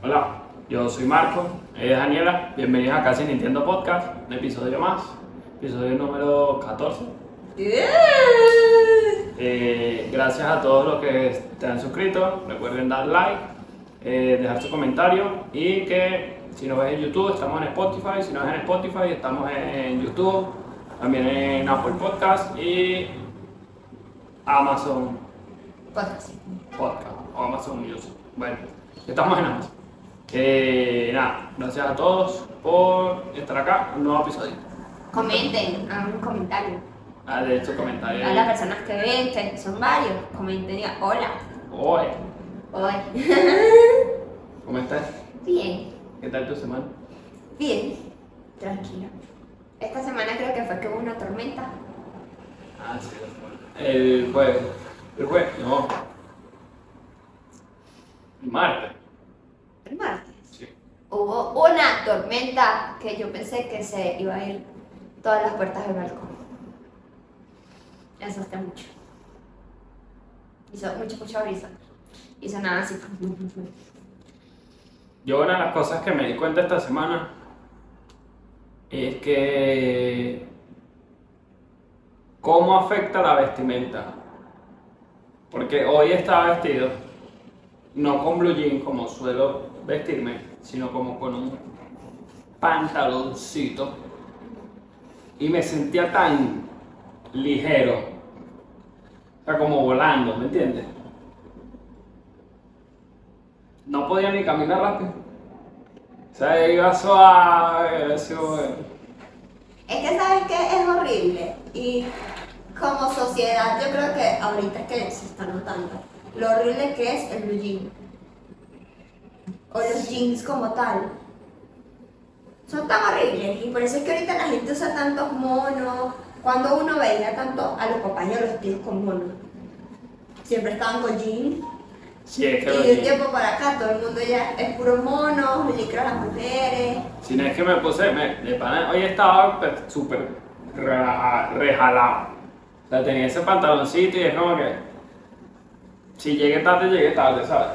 Hola, yo soy Marco, ella es Daniela, bienvenidos a Casi Nintendo Podcast, un episodio más, episodio número 14. Eh, gracias a todos los que te han suscrito, recuerden dar like, eh, dejar su comentario y que si nos ves en YouTube estamos en Spotify, si no ves en Spotify estamos en YouTube, también en Apple Podcast y Amazon Podcast. Podcast o Amazon Music. Bueno, estamos en Amazon. Eh, nada, gracias a todos por estar acá, un nuevo episodio. Comenten, hagan un comentario. Ah, de hecho, comentario. A las personas que ven, que son varios, comenten, digan hola. Oye, Hoy. ¿cómo estás? Bien, ¿Qué tal tu semana? bien, tranquilo. Esta semana creo que fue que hubo una tormenta. Ah, sí, el jueves. El jueves, no. El martes. El martes. Sí. Hubo una tormenta que yo pensé que se iba a ir todas las puertas del balcón. Me asusté mucho. Hizo mucho, mucha brisa. Hizo nada así. Yo una de las cosas que me di cuenta esta semana es que cómo afecta la vestimenta. Porque hoy estaba vestido no con blue jean como suelo vestirme, sino como con un pantaloncito y me sentía tan ligero, o sea, como volando, ¿me entiendes? No podía ni caminar rápido. O sea, iba suave, bueno. Es que sabes que es horrible y como sociedad yo creo que ahorita que se está notando lo horrible que es el blue jean o los jeans como tal. Son tan horribles y por eso es que ahorita la gente usa tantos monos. Cuando uno veía tanto a los papás y a los tíos con monos, siempre estaban con jeans. Sí, es Y que de un tiempo para acá todo el mundo ya es puro mono, licra las mujeres. Si no es que me puse, me, de pana, hoy estaba súper reja- rejalado. Sea, tenía ese pantaloncito y es como que, si llegué tarde, llegué tarde, ¿sabes?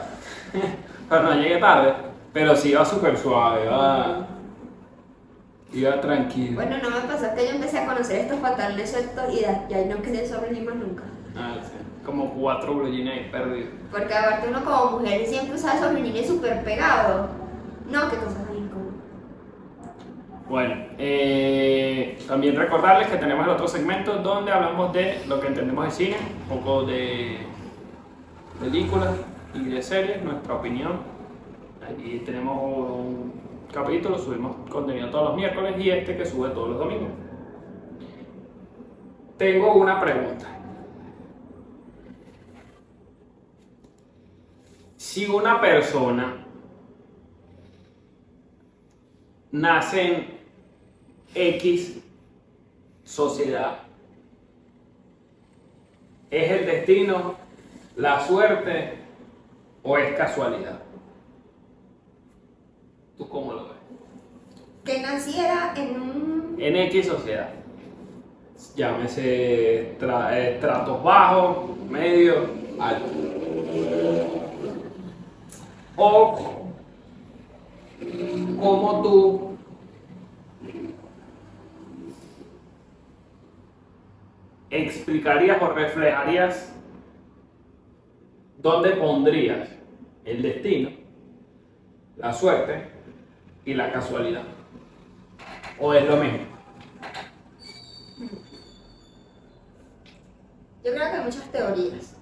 pero no llegué tarde, pero sí iba súper suave, iba, iba tranquilo. Bueno, no me pasó que yo empecé a conocer estos pantalones sueltos y ya, no quedé sobre ni más nunca. Ah, sí, Como cuatro blue jeans ahí perdidos. Porque aparte uno como mujer siempre usa esos vinines súper pegados. No, qué incómodas. Bueno, eh, también recordarles que tenemos el otro segmento donde hablamos de lo que entendemos de cine, un poco de películas y de series, nuestra opinión. Aquí tenemos un capítulo, subimos contenido todos los miércoles y este que sube todos los domingos. Tengo una pregunta. Si una persona nace en X sociedad. ¿Es el destino, la suerte o es casualidad? ¿Tú cómo lo ves? Que naciera en un. En X sociedad. Llámese eh, estratos bajos, medio, alto. O como tú explicarías o reflejarías dónde pondrías el destino, la suerte y la casualidad. ¿O es lo mismo? Yo creo que hay muchas teorías.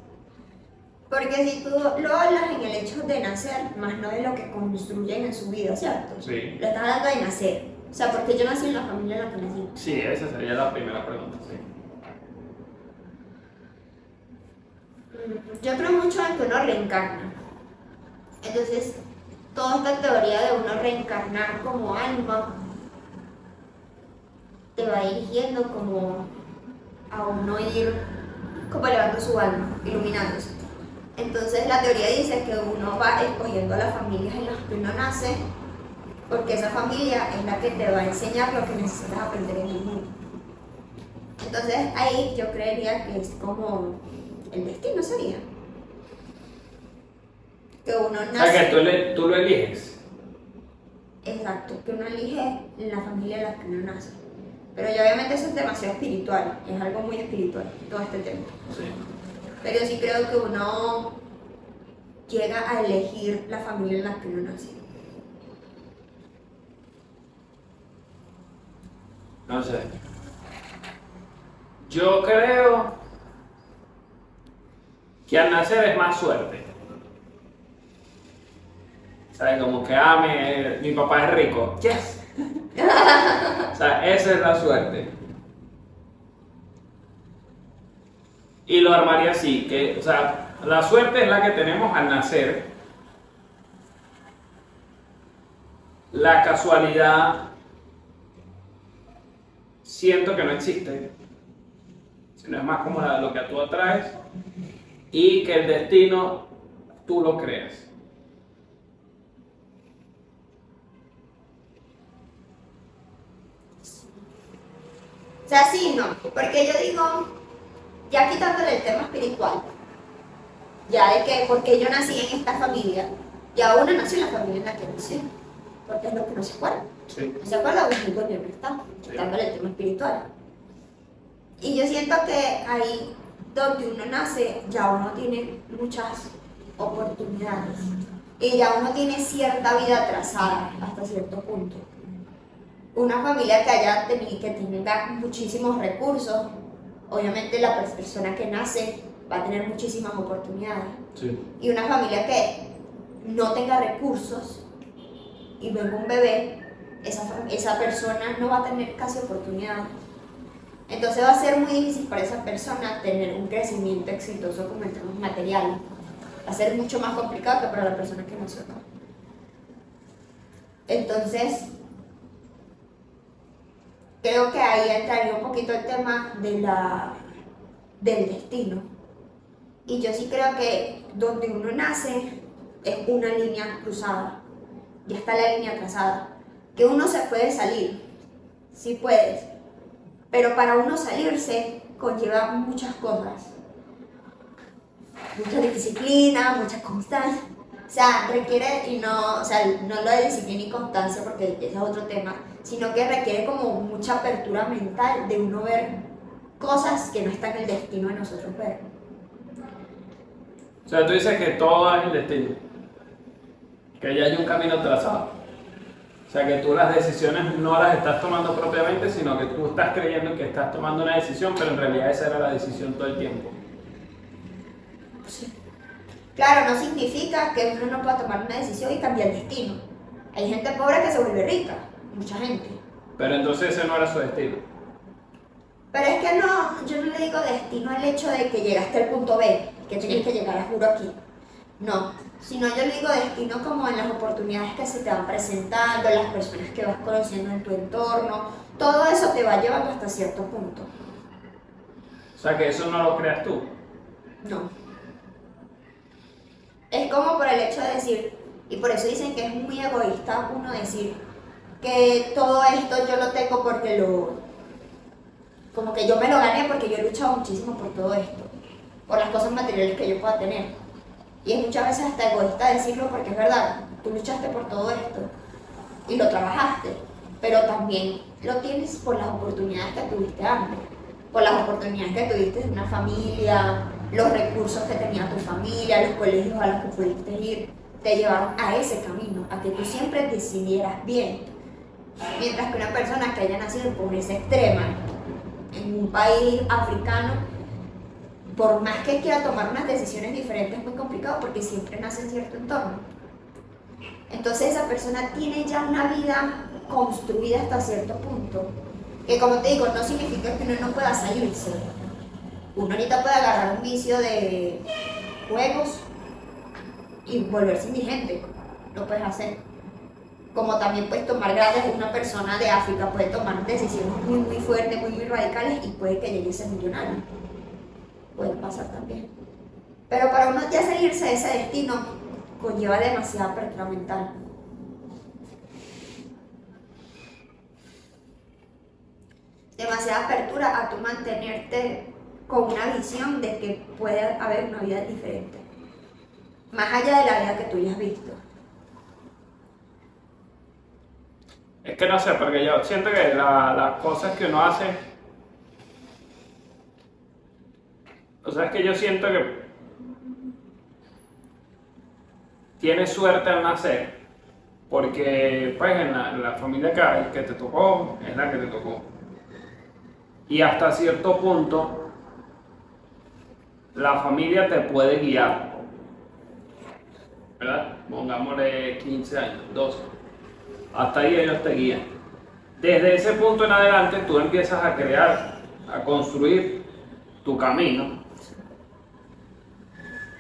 Porque si tú lo hablas en el hecho de nacer, más no de lo que construyen en su vida, ¿cierto? Sí. Lo estás hablando de nacer. O sea, porque yo nací en la familia en la que nací. Sí, esa sería la primera pregunta, sí. Yo creo mucho en que uno reencarna. Entonces, toda esta teoría de uno reencarnar como alma te va dirigiendo como a uno ir como elevando su alma, iluminándose. Entonces la teoría dice que uno va escogiendo a las familias en las que uno nace, porque esa familia es la que te va a enseñar lo que necesitas aprender en el mundo. Entonces ahí yo creería que es como el destino sería. que uno O sea, que nace. tú, le- tú lo eliges. Exacto, que uno elige la familia en la que uno nace. Pero ya obviamente eso es demasiado espiritual, es algo muy espiritual todo este tema. Sí. Pero sí creo que uno llega a elegir la familia en la que uno nace. No sé. Yo creo que al nacer es más suerte. ¿Sabes? Como que, ah, mi, mi papá es rico. Yes. o sea, esa es la suerte. Y lo armaría así, que, o sea, la suerte es la que tenemos al nacer. La casualidad siento que no existe, sino es más como la- lo que tú atraes y que el destino tú lo creas. O sea, sí, no, porque yo digo, ya quitándole el tema espiritual, ya de que porque yo nací en esta familia, ya uno nació en la familia en la que nació, porque es lo que no se acuerda. Sí. ¿No se acuerda? Pues muy bien, está, Sí. quitándole el tema espiritual. Y yo siento que ahí donde uno nace, ya uno tiene muchas oportunidades. Y ya uno tiene cierta vida trazada hasta cierto punto. Una familia que haya tenido, que tenga muchísimos recursos, obviamente la persona que nace va a tener muchísimas oportunidades. Sí. Y una familia que no tenga recursos y venga un bebé, esa, esa persona no va a tener casi oportunidades. Entonces va a ser muy difícil para esa persona tener un crecimiento exitoso como en términos materiales. Va a ser mucho más complicado que para la persona que nació acá. Entonces, creo que ahí entraría un poquito el tema de la, del destino. Y yo sí creo que donde uno nace es una línea cruzada. Ya está la línea trazada. Que uno se puede salir. Sí puedes. Pero para uno salirse conlleva muchas cosas. Mucha disciplina, mucha constancia. O sea, requiere, y no, o sea, no lo de disciplina y constancia porque ese es otro tema, sino que requiere como mucha apertura mental de uno ver cosas que no están en el destino de nosotros ver. O sea, tú dices que todo es el destino. Que ya hay un camino trazado. O sea, que tú las decisiones no las estás tomando propiamente, sino que tú estás creyendo que estás tomando una decisión, pero en realidad esa era la decisión todo el tiempo. Claro, no significa que uno no pueda tomar una decisión y cambiar el destino. Hay gente pobre que se vuelve rica, mucha gente. Pero entonces ese no era su destino. Pero es que no, yo no le digo destino al hecho de que llegaste al punto B, que tienes que llegar a juro aquí. No, sino yo le digo destino como en las oportunidades que se te van presentando, las personas que vas conociendo en tu entorno, todo eso te va llevando hasta cierto punto. O sea, que eso no lo creas tú. No. Es como por el hecho de decir, y por eso dicen que es muy egoísta uno decir que todo esto yo lo tengo porque lo. como que yo me lo gané porque yo he luchado muchísimo por todo esto, por las cosas materiales que yo pueda tener. Y es muchas veces hasta egoísta decirlo porque es verdad, tú luchaste por todo esto y lo trabajaste, pero también lo tienes por las oportunidades que tuviste antes, por las oportunidades que tuviste de una familia, los recursos que tenía tu familia, los colegios a los que pudiste ir, te llevaron a ese camino, a que tú siempre decidieras bien. Mientras que una persona que haya nacido en pobreza extrema, en un país africano, por más que quiera tomar unas decisiones diferentes, es muy complicado porque siempre nace en cierto entorno. Entonces esa persona tiene ya una vida construida hasta cierto punto. Que como te digo, no significa que uno no pueda salirse. Uno ahorita puede agarrar un vicio de juegos y volverse indigente. Lo puedes hacer. Como también puedes tomar grados una persona de África, puede tomar decisiones muy, muy fuertes, muy, muy radicales y puede que llegue a ser millonario. Puede pasar también. Pero para uno ya salirse de ese destino conlleva demasiada apertura mental. Demasiada apertura a tu mantenerte con una visión de que puede haber una vida diferente. Más allá de la vida que tú ya has visto. Es que no sé, porque yo siento que la- las cosas que uno hace. O sea, es que yo siento que. Tienes suerte al nacer. Porque, pues, en la, en la familia que, que te tocó, es la que te tocó. Y hasta cierto punto, la familia te puede guiar. ¿Verdad? Pongámosle 15 años, 12. Hasta ahí ellos te guían. Desde ese punto en adelante tú empiezas a crear, a construir tu camino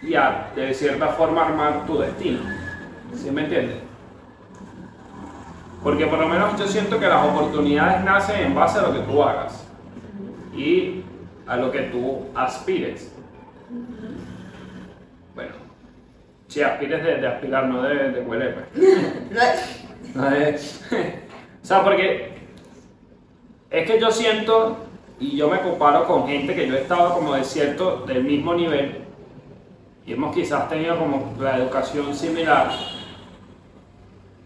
y a de cierta forma armar tu destino. ¿Sí me entiendes? Porque por lo menos yo siento que las oportunidades nacen en base a lo que tú hagas y a lo que tú aspires. Bueno, si aspires de, de aspirar, no de, de huele, pues. No es- No es- o sea, porque es que yo siento y yo me comparo con gente que yo he estado como de cierto, del mismo nivel y hemos quizás tenido como la educación similar,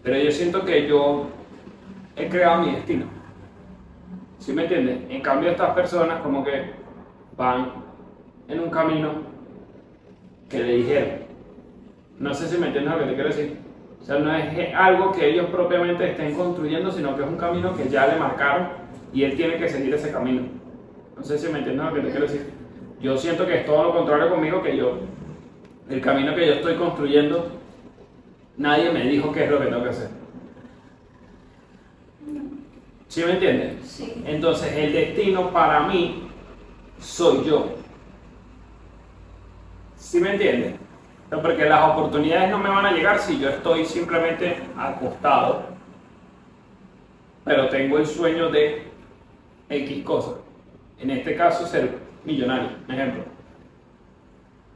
pero yo siento que yo he creado mi destino. ¿Sí me entiendes? En cambio estas personas como que van en un camino que le dijeron. No sé si me entiendes lo que te quiero decir. O sea, no es algo que ellos propiamente estén construyendo, sino que es un camino que ya le marcaron y él tiene que seguir ese camino. No sé si me entiendes lo que te quiero decir. Yo siento que es todo lo contrario conmigo, que yo, el camino que yo estoy construyendo, nadie me dijo qué es lo que tengo que hacer. ¿Sí me entiendes? Sí. Entonces el destino para mí soy yo. ¿Sí me entiendes? O sea, Porque las oportunidades no me van a llegar si yo estoy simplemente acostado, pero tengo el sueño de X cosas. En este caso, ser millonario, ejemplo.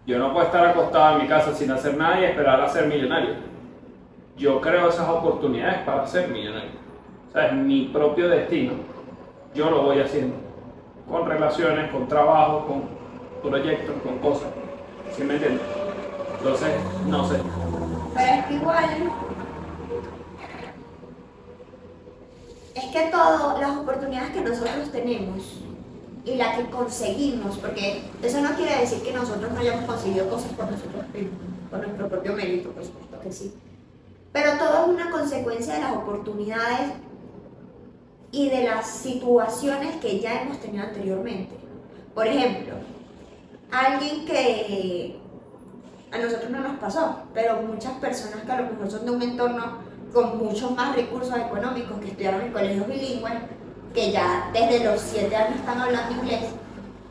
Yo no puedo estar acostado en mi casa sin hacer nada y esperar a ser millonario. Yo creo esas oportunidades para ser millonario. O sea, es mi propio destino. Yo lo voy haciendo. Con relaciones, con trabajo, con proyectos, con cosas. ¿Sí me entiendes? Entonces, no sé. Pero es que igual. Es que todas las oportunidades que nosotros tenemos y las que conseguimos, porque eso no quiere decir que nosotros no hayamos conseguido cosas por nosotros mismos, por nuestro propio mérito, por supuesto que sí. Pero todo es una consecuencia de las oportunidades y de las situaciones que ya hemos tenido anteriormente. Por ejemplo, alguien que a nosotros no nos pasó, pero muchas personas que a lo mejor son de un entorno con muchos más recursos económicos, que estudiaron en colegios bilingües, que ya desde los 7 años están hablando inglés,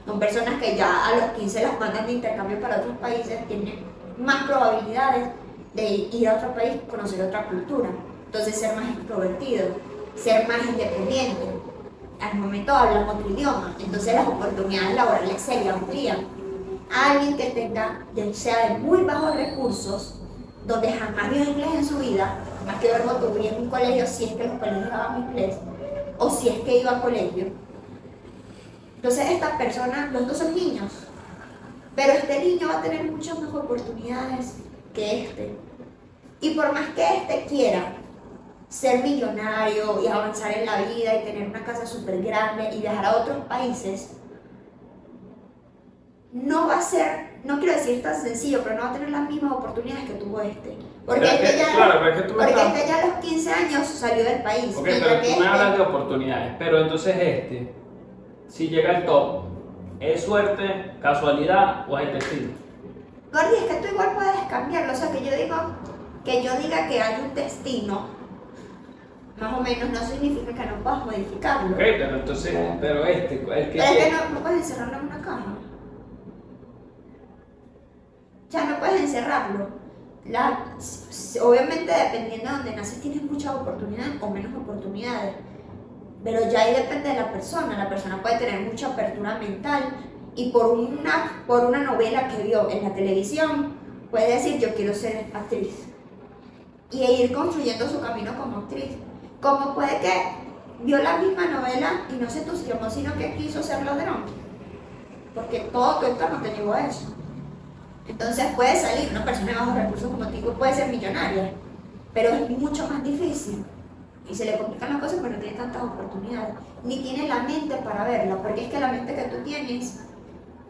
son personas que ya a los 15 las mandan de intercambio para otros países, tienen más probabilidades de ir a otro país, conocer otra cultura, entonces ser más extrovertido, ser más independiente. Al momento hablan otro idioma, entonces las oportunidades laborales se amplían. Alguien que tenga, ya sea de muy bajos recursos, donde jamás vio inglés en su vida, más que verlo tuvo en un colegio, si es que los colegios daban inglés, o si es que iba al colegio. Entonces estas personas, los dos son niños, pero este niño va a tener muchas más oportunidades que este. Y por más que este quiera ser millonario y avanzar en la vida y tener una casa súper grande y viajar a otros países, no va a ser, no quiero decir tan sencillo, pero no va a tener las mismas oportunidades que tuvo este. Porque, es este, que, ya, claro, pero es que tú me porque estás- este ya a los 15 años salió del país. Ok, pero tú me este- hablas de oportunidades, pero entonces este, si llega al top, ¿es suerte, casualidad o es destino? Gordy, es que tú igual puedes cambiarlo. O sea, que yo digo, que yo diga que hay un destino, más o menos, no significa que no puedas modificarlo. Ok, pero entonces, pero este, el que Pero es que no, no puedes encerrarlo en una caja. Ya no puedes encerrarlo. La, obviamente, dependiendo de donde naces, tienes muchas oportunidades o menos oportunidades. Pero ya ahí depende de la persona. La persona puede tener mucha apertura mental y por una, por una novela que vio en la televisión, puede decir: Yo quiero ser actriz. Y ir construyendo su camino como actriz. Como puede que vio la misma novela y no se entusiasmó, sino que quiso ser ladrón. Porque todo tu entorno te llevó a eso. Entonces puede salir una persona de bajos recursos como tú, puede ser millonaria, pero es mucho más difícil. Y se le complican las cosas porque no tiene tantas oportunidades, ni tiene la mente para verla, porque es que la mente que tú tienes,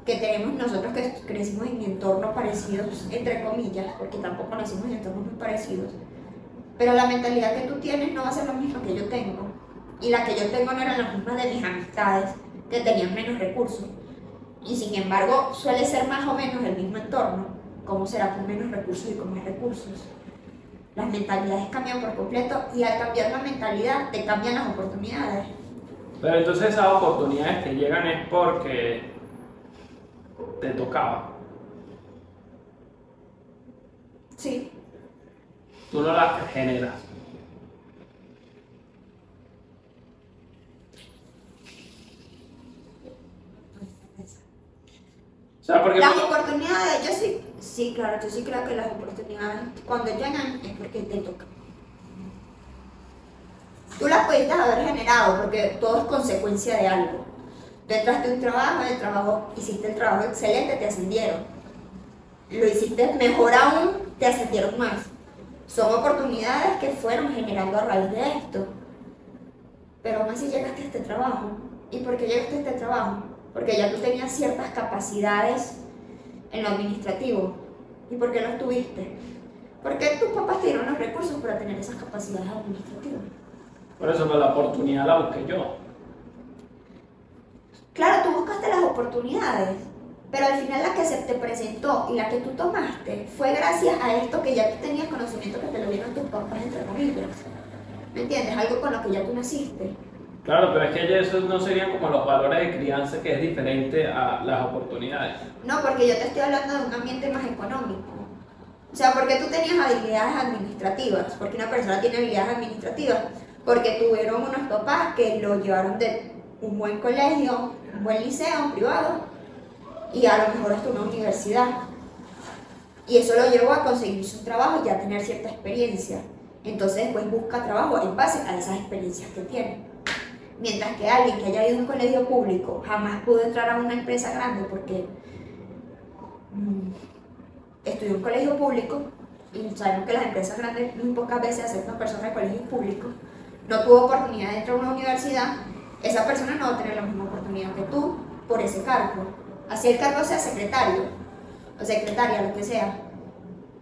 que tenemos nosotros que crecimos en entornos parecidos, entre comillas, porque tampoco nacimos en entornos muy parecidos, pero la mentalidad que tú tienes no va a ser la misma que yo tengo. Y la que yo tengo no eran las mismas de mis amistades, que tenían menos recursos. Y sin embargo, suele ser más o menos el mismo entorno. ¿Cómo será con menos recursos y con más recursos? Las mentalidades cambian por completo y al cambiar la mentalidad te cambian las oportunidades. Pero entonces esas oportunidades que llegan es porque te tocaba. Sí. Tú no las generas. O sea, porque Las oportunidades, yo sí, sí, claro, yo sí creo que las oportunidades cuando llegan es porque te tocan. Tú las pudiste haber generado porque todo es consecuencia de algo. Tú entraste a un trabajo, el trabajo hiciste el trabajo excelente, te ascendieron. Lo hiciste mejor aún, te ascendieron más. Son oportunidades que fueron generando a raíz de esto. Pero aún así llegaste a este trabajo. ¿Y por qué llegaste a este trabajo? Porque ya tú tenías ciertas capacidades en lo administrativo. ¿Y por qué las tuviste? Porque tus papás te dieron los recursos para tener esas capacidades administrativas. por eso que la oportunidad la busqué yo. Claro, tú buscaste las oportunidades, pero al final la que se te presentó y la que tú tomaste fue gracias a esto que ya tú tenías conocimiento que te lo dieron tus papás, entre comillas. ¿Me entiendes? Algo con lo que ya tú naciste. Claro, pero es que esos no serían como los valores de crianza que es diferente a las oportunidades. No, porque yo te estoy hablando de un ambiente más económico. O sea, porque tú tenías habilidades administrativas, porque una persona tiene habilidades administrativas, porque tuvieron unos papás que lo llevaron de un buen colegio, un buen liceo, un privado, y a lo mejor hasta una universidad. Y eso lo llevó a conseguir su trabajo y a tener cierta experiencia. Entonces después busca trabajo en base a esas experiencias que tiene. Mientras que alguien que haya ido a un colegio público jamás pudo entrar a una empresa grande porque mm, estudió en un colegio público y sabemos que las empresas grandes muy pocas veces aceptan personas de colegios públicos, no tuvo oportunidad de entrar a una universidad, esa persona no va a tener la misma oportunidad que tú por ese cargo. Así el cargo sea secretario o secretaria, lo que sea.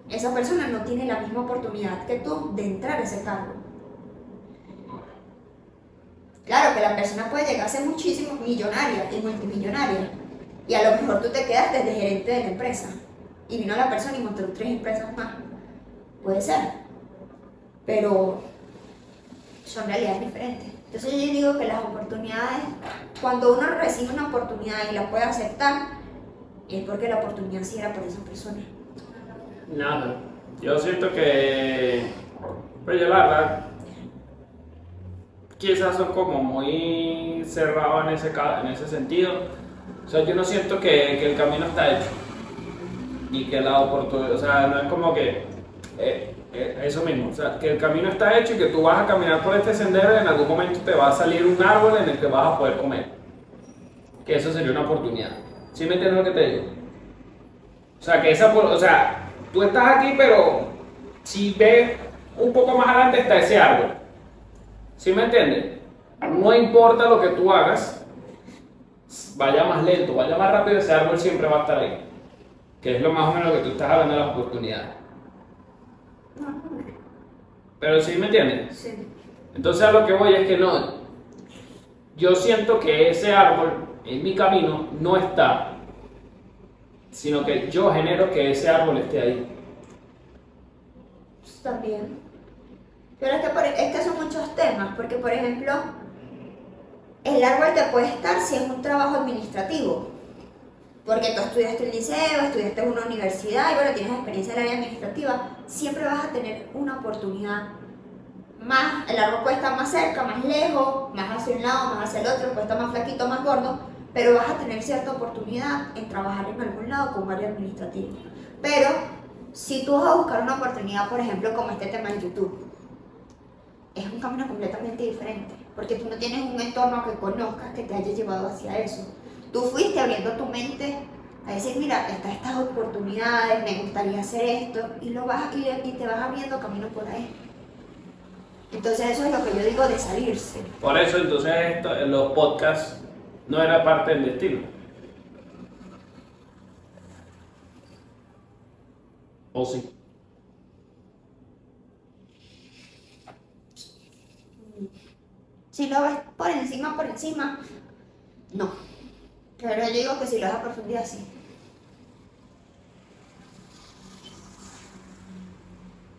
Esa persona no tiene la misma oportunidad que tú de entrar a ese cargo. Claro que la persona puede llegar a ser muchísimo millonaria y multimillonaria. Y a lo mejor tú te quedas desde gerente de la empresa. Y vino la persona y montó tres empresas más. Puede ser. Pero son realidades diferentes. Entonces yo digo que las oportunidades, cuando uno recibe una oportunidad y la puede aceptar, es porque la oportunidad sí era para esa persona. Nada. Yo siento que. Pues yo la. Quizás son como muy cerrados en ese, en ese sentido. O sea, yo no siento que, que el camino está hecho. Y que la oportunidad. O sea, no es como que. eh, eh, eso mismo. O sea, que el camino está hecho y que tú vas a caminar por este sendero y en algún momento te va a salir un árbol en el que vas a poder comer. Que eso sería una oportunidad. ¿Sí me entiendes lo que te digo? O sea, que esa, o sea, tú estás aquí, pero si ves un poco más adelante está ese árbol. ¿Sí me entiendes? No importa lo que tú hagas, vaya más lento, vaya más rápido, ese árbol siempre va a estar ahí. Que es lo más o menos lo que tú estás hablando de las oportunidades. Pero ¿sí me entiendes? Sí. Entonces a lo que voy es que no, yo siento que ese árbol en mi camino no está, sino que yo genero que ese árbol esté ahí. Pues También. Pero es que, por- es que son muchos temas, porque por ejemplo, el árbol te puede estar si es un trabajo administrativo. Porque tú estudiaste el liceo, estudiaste en una universidad y bueno, tienes experiencia en el área administrativa, siempre vas a tener una oportunidad. Más, el árbol puede estar más cerca, más lejos, más hacia un lado, más hacia el otro, puede estar más flaquito, más gordo, pero vas a tener cierta oportunidad en trabajar en algún lado con área administrativa. Pero si tú vas a buscar una oportunidad, por ejemplo, como este tema en YouTube, es un camino completamente diferente, porque tú no tienes un entorno que conozcas que te haya llevado hacia eso. Tú fuiste abriendo tu mente a decir, mira, están estas oportunidades, me gustaría hacer esto, y, lo vas, y, y te vas abriendo camino por ahí. Entonces eso es lo que yo digo de salirse. Por eso entonces esto, los podcasts no era parte del destino. ¿O sí? Si lo ves por encima, por encima, no. Pero yo digo que si lo ves a profundidad, sí.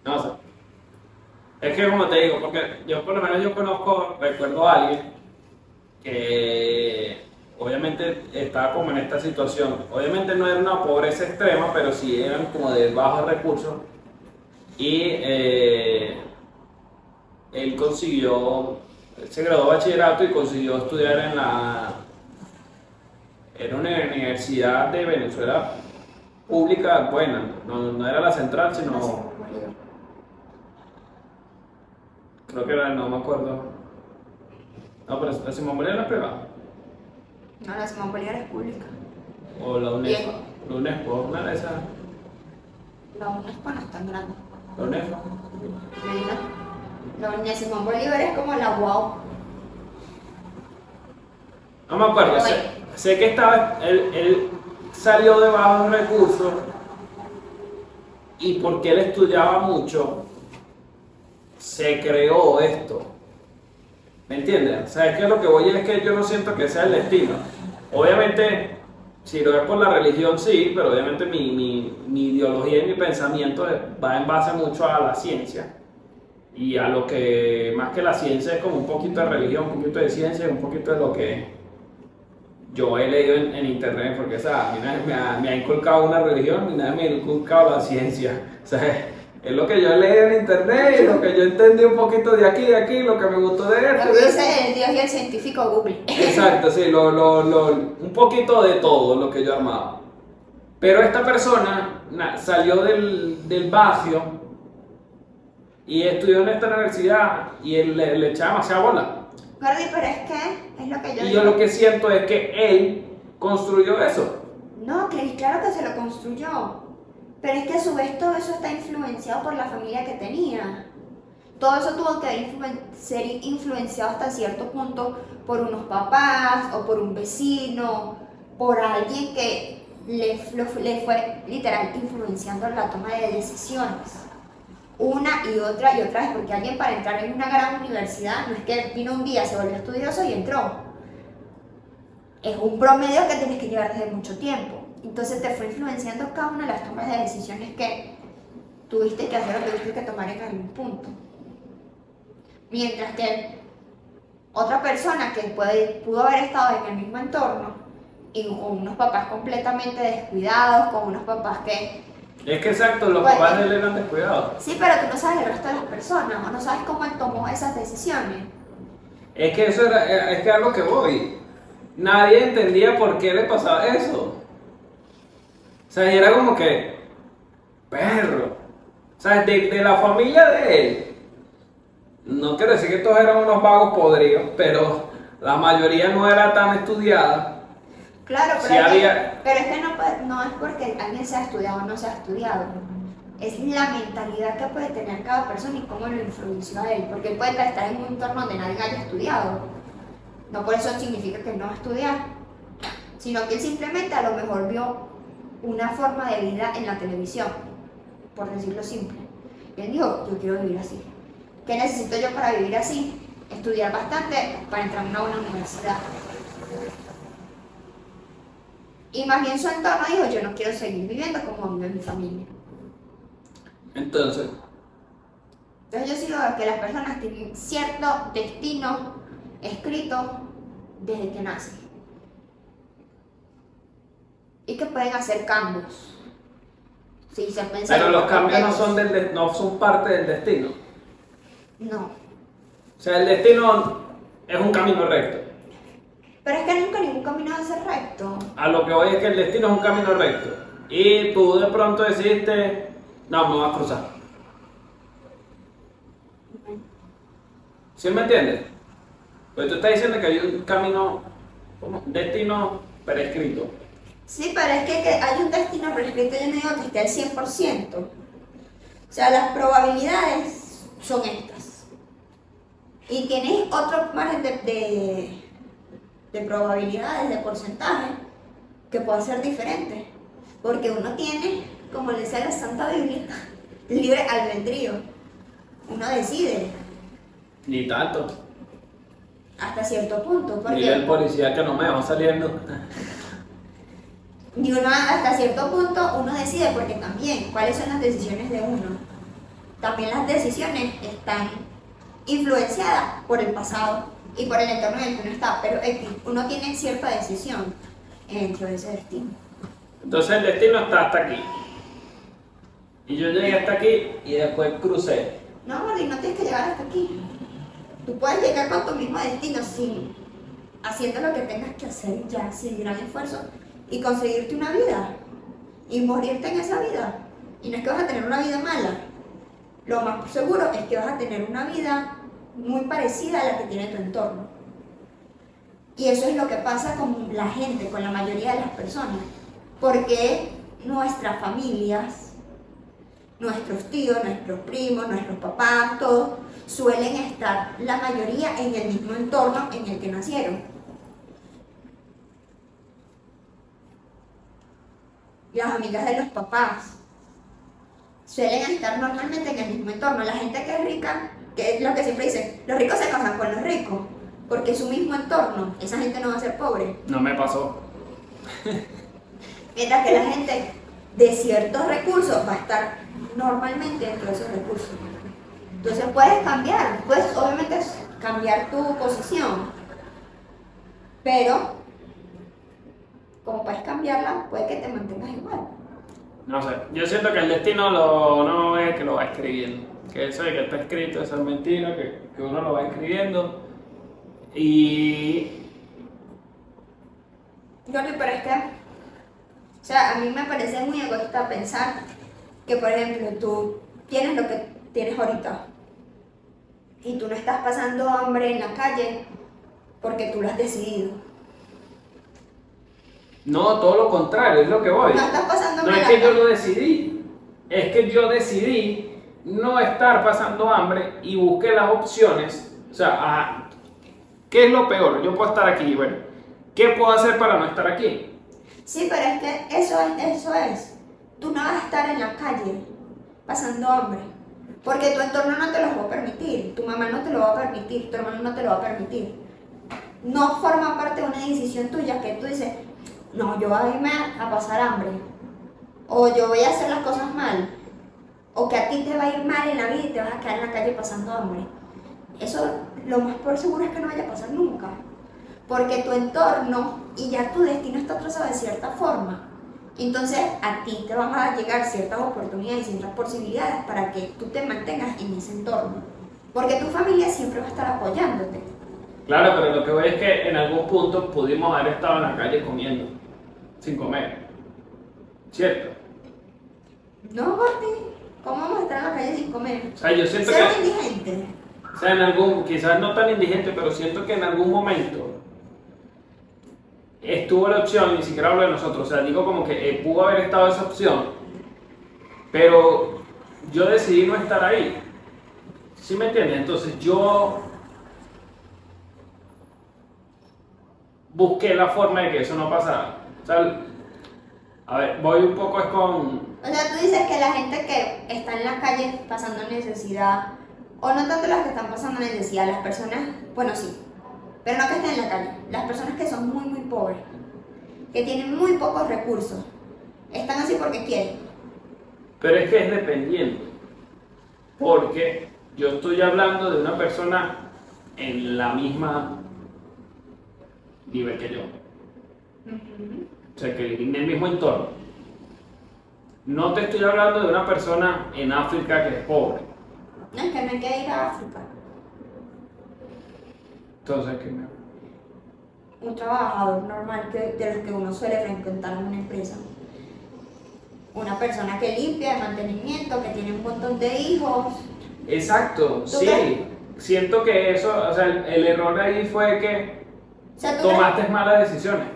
No sé. Es que como te digo, porque yo por lo menos yo conozco, recuerdo a alguien que obviamente estaba como en esta situación. Obviamente no era una pobreza extrema, pero sí eran como de bajos recursos. Y eh, él consiguió, él se graduó de bachillerato y consiguió estudiar en la en una universidad de Venezuela pública buena, no, no era la central, sino creo que era, no me acuerdo. No, pero la Simón Bolívar es privada. No, la Simón Bolívar es pública. O la UNESCO. La UNESCO, una de esas. La UNESCO no es tan grande. La UNESCO. Mira, Unia Simón Bolívar es como la UAU. No me acuerdo. Sé, sé que estaba. Él, él salió de bajos recursos. Y porque él estudiaba mucho, se creó esto. ¿Me entiendes? O sea, es que lo que voy es que yo no siento que sea el destino. Obviamente, si lo es por la religión, sí, pero obviamente mi, mi, mi ideología y mi pensamiento va en base mucho a la ciencia. Y a lo que, más que la ciencia, es como un poquito de religión, un poquito de ciencia, un poquito de lo que yo he leído en, en internet, porque o sea, a mí nadie me ha, me ha inculcado una religión ni nadie me ha inculcado la ciencia. O sea, es lo que yo he leído en internet y lo que yo entendí un poquito de aquí y de aquí, lo que me gustó de esto. Lo dice el Dios y el científico Google. Exacto, sí, lo, lo, lo- un poquito de todo lo que yo armaba. Pero esta persona na- salió del, del barrio y estudió en esta universidad y él le, le echaba demasiada bola. Gordy, pero es que es lo que yo Y digo. yo lo que siento es que él construyó eso. No, claro que se lo construyó. Pero es que a su vez todo eso está influenciado por la familia que tenía. Todo eso tuvo que influen- ser influenciado hasta cierto punto por unos papás o por un vecino, por alguien que le, le fue literal influenciando la toma de decisiones. Una y otra y otra vez, porque alguien para entrar en una gran universidad no es que vino un día, se volvió estudioso y entró es un promedio que tienes que llevar desde mucho tiempo. Entonces te fue influenciando cada una de las tomas de decisiones que tuviste que hacer o tuviste que tomar en algún punto. Mientras que otra persona que pudo haber estado en el mismo entorno y con unos papás completamente descuidados, con unos papás que... Es que exacto, los Bueno. papás de él eran descuidados. Sí, pero tú no sabes el resto de las personas o no sabes cómo él tomó esas decisiones. Es que eso era, es que a lo que voy. Nadie entendía por qué le pasaba eso. O sea, y era como que, perro. O sea, de, de la familia de él, no quiero decir que todos eran unos vagos podridos, pero la mayoría no era tan estudiada. Claro, pero, es, había- que, pero es que no, es porque alguien sea estudiado o no sea estudiado. Es la mentalidad que puede tener cada persona y cómo lo influenció a él. Porque él puede estar en un entorno donde nadie haya estudiado. No por eso significa que no va a estudiar. Sino que él simplemente a lo mejor vio una forma de vida en la televisión. Por decirlo simple. Y él dijo, yo quiero vivir así. ¿Qué necesito yo para vivir así? Estudiar bastante para entrar a una buena universidad. Y más bien su entorno dijo, yo no quiero seguir viviendo como vive mi familia. Entonces, Entonces yo veo que las personas tienen cierto destino escrito desde que nacen. Y que pueden hacer cambios. Sí, se pero los cambios no son, del, de- no son parte del destino. No. O sea, el destino es un camino recto. Pero es que nunca ningún camino ser recto. A lo que voy es que el destino es un camino recto. Y tú de pronto decidiste, no, me vas a cruzar. ¿Sí me entiendes? Pues tú estás diciendo que hay un camino, un destino prescrito. Sí, pero es que, que hay un destino prescrito, yo no digo que esté al 100%. O sea, las probabilidades son estas. Y tienes otro margen de, de, de probabilidades, de porcentaje, que puede ser diferente. Porque uno tiene, como le dice la Santa Biblia, libre albedrío. Uno decide Ni tanto. hasta cierto punto. Dile al Porque policía que no me va saliendo. y uno hasta cierto punto uno decide porque también cuáles son las decisiones de uno. También las decisiones están influenciadas por el pasado y por el entorno en el que uno está. Pero uno tiene cierta decisión dentro de ese destino. Entonces el destino está hasta aquí. Y yo llegué hasta aquí y después crucé. No, Gordy, no tienes que llegar hasta aquí. Tú puedes llegar con tu mismo destino sin haciendo lo que tengas que hacer ya, sin gran esfuerzo y conseguirte una vida y morirte en esa vida. Y no es que vas a tener una vida mala. Lo más seguro es que vas a tener una vida muy parecida a la que tiene tu entorno. Y eso es lo que pasa con la gente, con la mayoría de las personas. Porque nuestras familias nuestros tíos, nuestros primos, nuestros papás, todos suelen estar la mayoría en el mismo entorno en el que nacieron. Las amigas de los papás suelen estar normalmente en el mismo entorno. La gente que es rica, que es lo que siempre dicen, los ricos se casan con los ricos, porque es su mismo entorno, esa gente no va a ser pobre. No me pasó. Mientras que la gente de ciertos recursos va a estar normalmente dentro de esos recursos. Entonces puedes cambiar, puedes obviamente cambiar tu posición, pero como puedes cambiarla, puede que te mantengas igual. No sé. Yo siento que el destino lo, no es que lo va escribiendo. Que eso de que está escrito, eso es mentira, que, que uno lo va escribiendo. Y Jordi, pero es que, o sea, a mí me parece muy egoísta pensar que, por ejemplo, tú tienes lo que tienes ahorita y tú no estás pasando hambre en la calle porque tú lo has decidido. no, todo lo contrario, es lo que voy. No estás pasando No hambre es en la que yo lo decidí, es que yo decidí no estar pasando hambre y busqué las opciones. O sea, ¿qué es lo peor? Yo puedo estar aquí, bueno, ¿qué puedo hacer para no estar aquí? Sí, pero es que eso es, eso es. Tú no vas a estar en la calle pasando hambre. Porque tu entorno no te lo va a permitir, tu mamá no te lo va a permitir, tu hermano no te lo va a permitir. No forma parte de una decisión tuya que tú dices, no, yo voy a irme a pasar hambre. O yo voy a hacer las cosas mal. O que a ti te va a ir mal en la vida y te vas a quedar en la calle pasando hambre. Eso lo más por seguro es que no vaya a pasar nunca. Porque tu entorno y ya tu destino está trazado de cierta forma. Entonces a ti te van a llegar ciertas oportunidades y ciertas posibilidades para que tú te mantengas en ese entorno. Porque tu familia siempre va a estar apoyándote. Claro, pero lo que voy es que en algún punto pudimos haber estado en la calle comiendo, sin comer. ¿Cierto? No, Gordy, ¿cómo vamos a estar en la calle sin comer? O sea, yo siento Ser que... indigente. O sea, en algún, quizás no tan indigente, pero siento que en algún momento estuvo la opción, ni siquiera hablo de nosotros, o sea, digo como que eh, pudo haber estado esa opción, pero yo decidí no estar ahí. ¿Sí me entiendes? Entonces yo busqué la forma de que eso no pasara. O sea, a ver, voy un poco es con... O sea, tú dices que la gente que está en la calle pasando necesidad, o no tanto las que están pasando necesidad, las personas, bueno, sí, pero no que estén en la calle, las personas que son muy, muy pobres, que tienen muy pocos recursos, están así porque quieren. Pero es que es dependiendo. Porque yo estoy hablando de una persona en la misma nivel que yo. O sea, que en el mismo entorno. No te estoy hablando de una persona en África que es pobre. No, es que no hay que ir a África. Entonces, ¿qué me... Un trabajador normal que, de los que uno suele frecuentar en una empresa. Una persona que limpia, de mantenimiento, que tiene un montón de hijos. Exacto, ¿Tú sí. qué? Siento que eso, o sea, el, el error ahí fue que O sea, tomaste malas decisiones.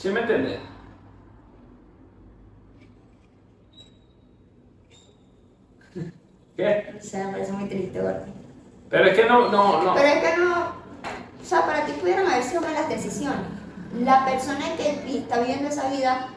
¿Sí me entiendes? ¿Qué? O sea, me parece muy triste, gordo. Pero es que no, no, no. Pero es que no. O sea, para ti pudieron haber sido malas decisiones. La persona que está viviendo esa vida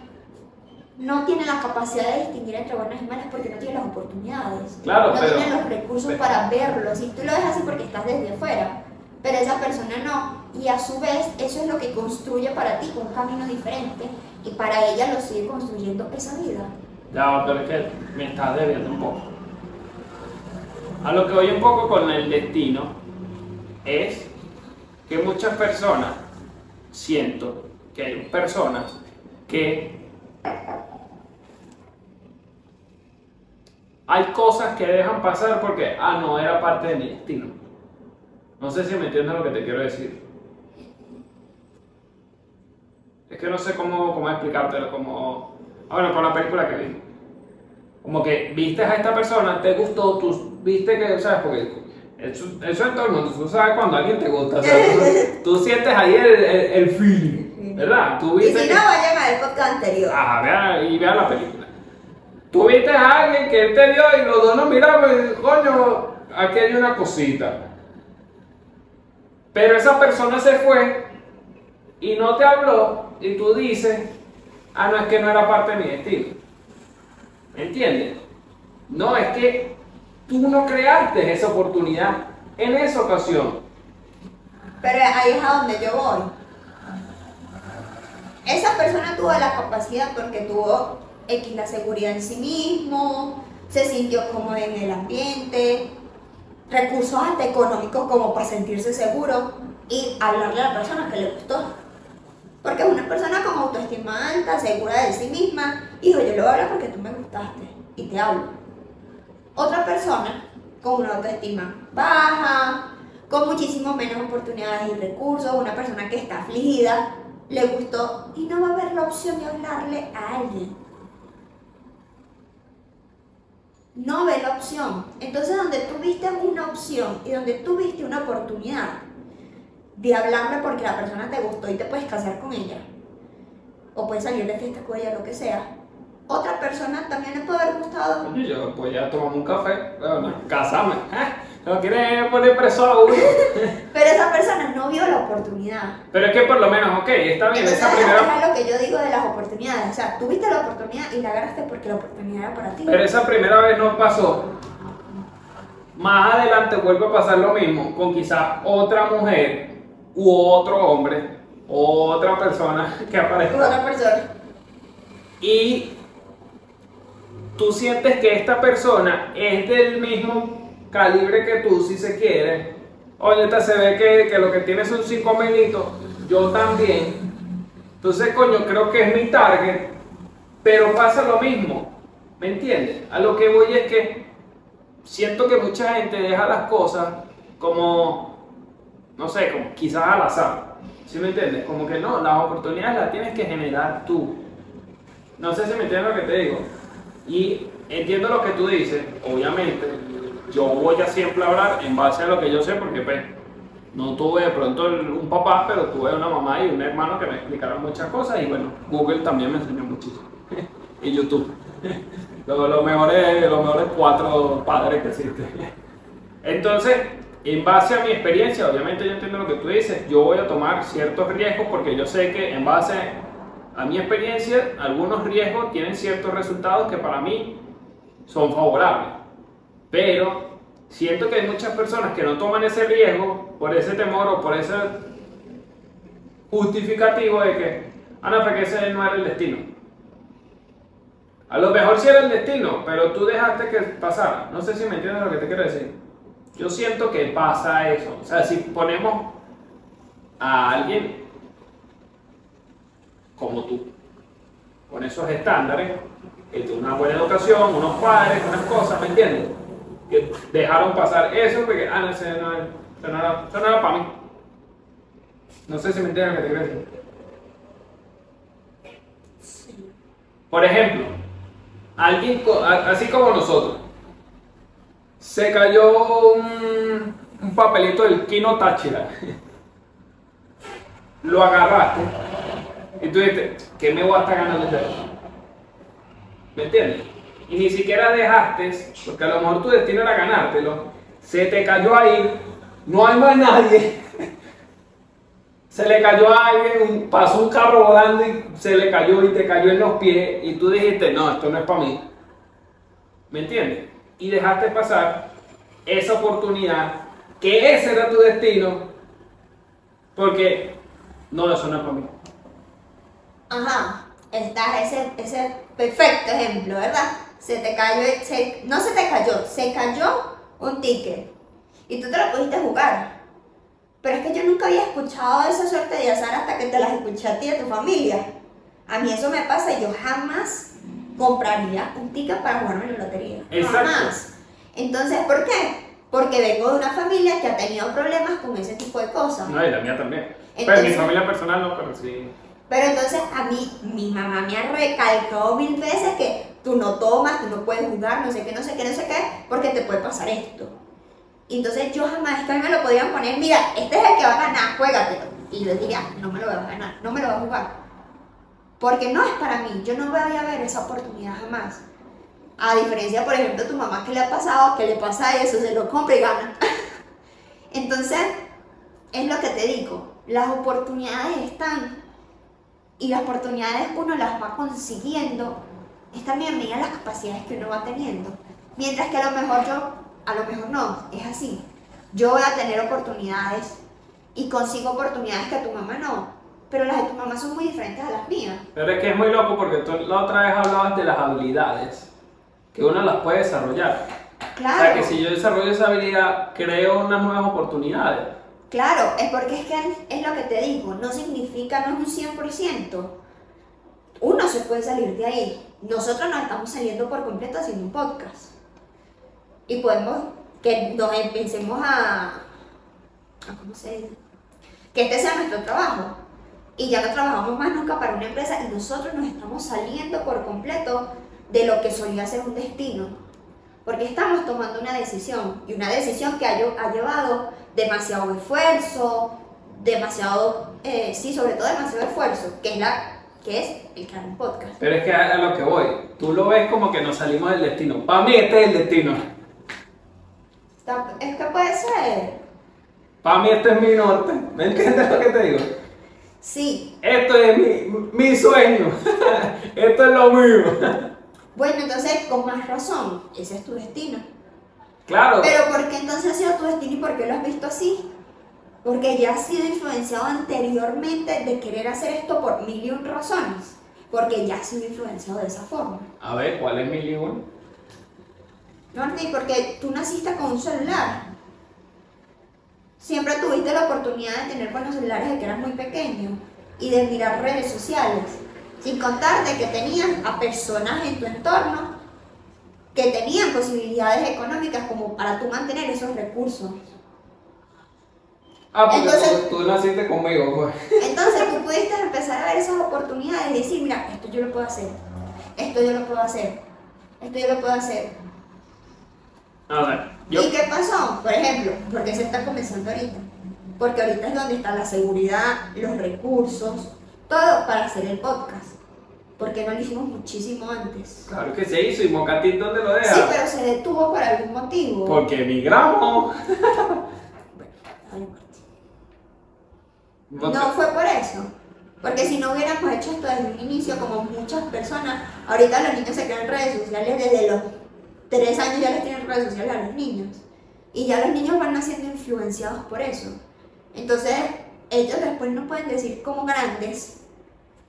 no tiene la capacidad de distinguir entre buenas y malas porque no tiene las oportunidades. Claro, no pero- tiene los recursos pero- para verlo. Si tú lo ves así porque estás desde fuera, pero esa persona no. Y a su vez, eso es lo que construye para ti un camino diferente y para ella lo sigue construyendo esa vida. Ya, pero es que me estás debiendo un poco. A lo que voy un poco con el destino es que muchas personas, siento que hay personas que hay cosas que dejan pasar porque, ah, no era parte de mi destino. No sé si me entiendes lo que te quiero decir. Es que no sé cómo, cómo explicártelo, como... Ah, bueno, con la película que vi. Como que viste a esta persona, te gustó, tú viste que, ¿sabes? Porque eso, eso en todo el mundo, tú sabes cuando alguien te gusta, o sea, tú, tú sientes ahí el, el, el feeling, ¿verdad? Tú Y si que- no, vayan a ver el podcast anterior. Ajá, vea, y vean la película. Tú viste a alguien que él te vio y los dos nos miramos y coño, aquí hay una cosita. Pero esa persona se fue y no te habló y tú dices, ah, no, es que no era parte de mi destino. ¿Me entiendes? No, es que tú no creaste esa oportunidad en esa ocasión. Pero ahí es a donde yo voy. Esa persona tuvo la capacidad porque tuvo X la seguridad en sí mismo, se sintió cómodo en el ambiente, recursos hasta económicos como para sentirse seguro y hablarle a la persona que le gustó. Porque es una persona con autoestima alta, segura de sí misma, dijo yo le voy a hablar porque tú me gustaste y te hablo. Otra persona con una autoestima baja, con muchísimo menos oportunidades y recursos, una persona que está afligida, le gustó y no va a haber la opción de hablarle a alguien. No ve la opción. Entonces donde tú viste una opción y donde tú viste una oportunidad de hablarle porque la persona te gustó y te puedes casar con ella, o puedes salir de fiesta con ella, lo que sea, otra persona también le puede haber gustado yo pues ya tomamos un café, bueno, casame. No quiere poner preso a uno. Pero esa persona no vio la oportunidad. Pero es que por lo menos, ok, está bien, Entonces, esa es primera, lo que yo digo de las oportunidades. O sea, tuviste la oportunidad y la agarraste porque la oportunidad era para ti. pero esa primera vez no pasó. Más adelante vuelve a pasar lo mismo con quizá otra mujer u otro hombre, otra persona que aparezca. otra persona. Y tú sientes que esta persona es del mismo calibre que tú, si se quiere. Oye, esta se ve que, que lo que tiene son 5 militos, yo también. Entonces, coño, creo que es mi target, pero pasa lo mismo. ¿Me entiendes? A lo que voy es que siento que mucha gente deja las cosas como, no sé, como quizás al azar. ¿Sí me entiendes? Como que no, las oportunidades las tienes que generar tú. No sé si me entiendes lo que te digo. Y entiendo lo que tú dices, obviamente. Yo voy a siempre hablar en base a lo que yo sé, porque pues, no tuve de pronto un papá, pero tuve una mamá y un hermano que me explicaron muchas cosas. Y bueno, Google también me enseñó muchísimo. y YouTube. los, los mejores, los mejores cuatro padres que existen. Entonces, en base a mi experiencia, obviamente yo entiendo lo que tú dices, yo voy a tomar ciertos riesgos porque yo sé que en base a mi experiencia, algunos riesgos tienen ciertos resultados que para mí son favorables. Pero siento que hay muchas personas que no toman ese riesgo por ese temor o por ese justificativo de que, ah, no, porque ese no era el destino. A lo mejor sí era el destino, pero tú dejaste que pasara. No sé si me entiendes lo que te quiero decir. Yo siento que pasa eso. O sea, si ponemos a alguien como tú, con esos estándares, que tuvo una buena educación, unos padres, unas cosas, ¿me entiendes? Dejaron pasar eso porque, ah, no, ese no, ese no era, ese no era para mí. No sé si me entiendes lo que te decir. Por ejemplo, alguien así como nosotros, se cayó un, papelito del Kino Táchira. Lo agarraste, Y tú dices, ¿qué me voy a estar ganando este destino? ¿Me entiendes? Y ni siquiera dejaste, porque a lo mejor tu destino era ganártelo, se te cayó ahí, no hay más nadie. Se le cayó a alguien, pasó un carro volando y se le cayó y te cayó en los pies y tú dijiste, no, esto no es para mí. ¿Me entiendes? Y dejaste pasar esa oportunidad, que ese era tu destino, porque no, eso no es para mí. Ajá, está ese, ese perfecto ejemplo, ¿verdad? Se te cayó, se- no se te cayó, se cayó un ticket y tú te lo pudiste jugar. Pero es que yo nunca había escuchado esa suerte de azar hasta que te las escuché a ti y a tu familia. A mí eso me pasa y yo jamás compraría un ticket para jugarme en la lotería. Exacto. Jamás. Entonces, ¿por qué? Porque vengo de una familia que ha tenido problemas con ese tipo de cosas. No, y la mía también. pero Entonces- mi familia personal no, pero sí. Pero entonces a mí, mi mamá me ha recalcado mil veces que tú no tomas, tú no puedes jugar, no sé qué, no sé qué, no sé qué, porque te puede pasar esto. Entonces yo jamás que a mí me lo podían poner, mira, este es el que va a ganar, juégatelo. Y yo diría, no me lo voy a ganar, no me lo voy a jugar. Porque no es para mí, yo no voy a ver esa oportunidad jamás. A diferencia, por ejemplo, tu mamá que le ha pasado, que le pasa eso, se lo compra y gana. Entonces, es lo que te digo, las oportunidades están y las oportunidades uno las va consiguiendo es también de las capacidades que uno va teniendo. Mientras que a lo mejor yo, a lo mejor no, es así. Yo voy a tener oportunidades y consigo oportunidades que tu mamá no, pero las de tu mamá son muy diferentes a las mías. Pero es que es muy loco porque tú la otra vez hablabas de las habilidades, que uno las puede desarrollar. Claro. O sea, que si yo desarrollo esa habilidad, creo unas nuevas oportunidades. Claro, es porque es que es lo que te digo, no significa, no es un 100%. Uno se puede salir de ahí. Nosotros nos estamos saliendo por completo haciendo un podcast. Y podemos que nos empecemos a, ¿cómo se dice? Que este sea nuestro trabajo. Y ya no trabajamos más nunca para una empresa y nosotros nos estamos saliendo por completo de lo que solía ser un destino. Porque estamos tomando una decisión y una decisión que ha llevado demasiado esfuerzo, demasiado, eh, sí, sobre todo demasiado esfuerzo, que es, la, que es el un podcast. Pero es que a a lo que voy, tú lo ves como que nos salimos del destino. Para mí este es el destino. Es que puede ser, Para mí este es mi norte. ¿Me entiendes lo que te digo? sí. Esto es mi, mi sueño. Esto es lo mío. Bueno, entonces con más razón, ese es tu destino. Claro. Pero ¿por qué entonces ha sido tu destino y por qué lo has visto así? Porque ya has sido influenciado anteriormente de querer hacer esto por mil y un razones. Porque ya has sido influenciado de esa forma. A ver, ¿cuál es mi libro? Norte, porque tú naciste con un celular. Siempre tuviste la oportunidad de tener buenos celulares desde que eras muy pequeño y de mirar redes sociales. Sin contar de que tenías a personas en tu entorno que tenían posibilidades económicas como para tú mantener esos recursos. Ah, porque Entonces- tú, tú naciste conmigo, pues. Entonces tú pudiste empezar a ver esas oportunidades y decir, mira, esto yo lo puedo hacer, esto yo lo puedo hacer, esto yo lo puedo hacer. A ver, yo. ¿Y qué pasó? Por ejemplo, ¿por qué se está comenzando ahorita? Porque ahorita es donde está la seguridad, los recursos, todo para hacer el podcast. Porque no lo hicimos muchísimo antes. Claro que se hizo y Mocatín, ¿dónde lo deja? Sí, pero se detuvo por algún motivo. Porque emigramos. Ay, No fue por eso. Porque si no hubiéramos hecho esto desde un inicio, como muchas personas, ahorita los niños se crean redes sociales desde los 3 años ya les tienen redes sociales a los niños. Y ya los niños van siendo influenciados por eso. Entonces, ellos después no pueden decir como grandes,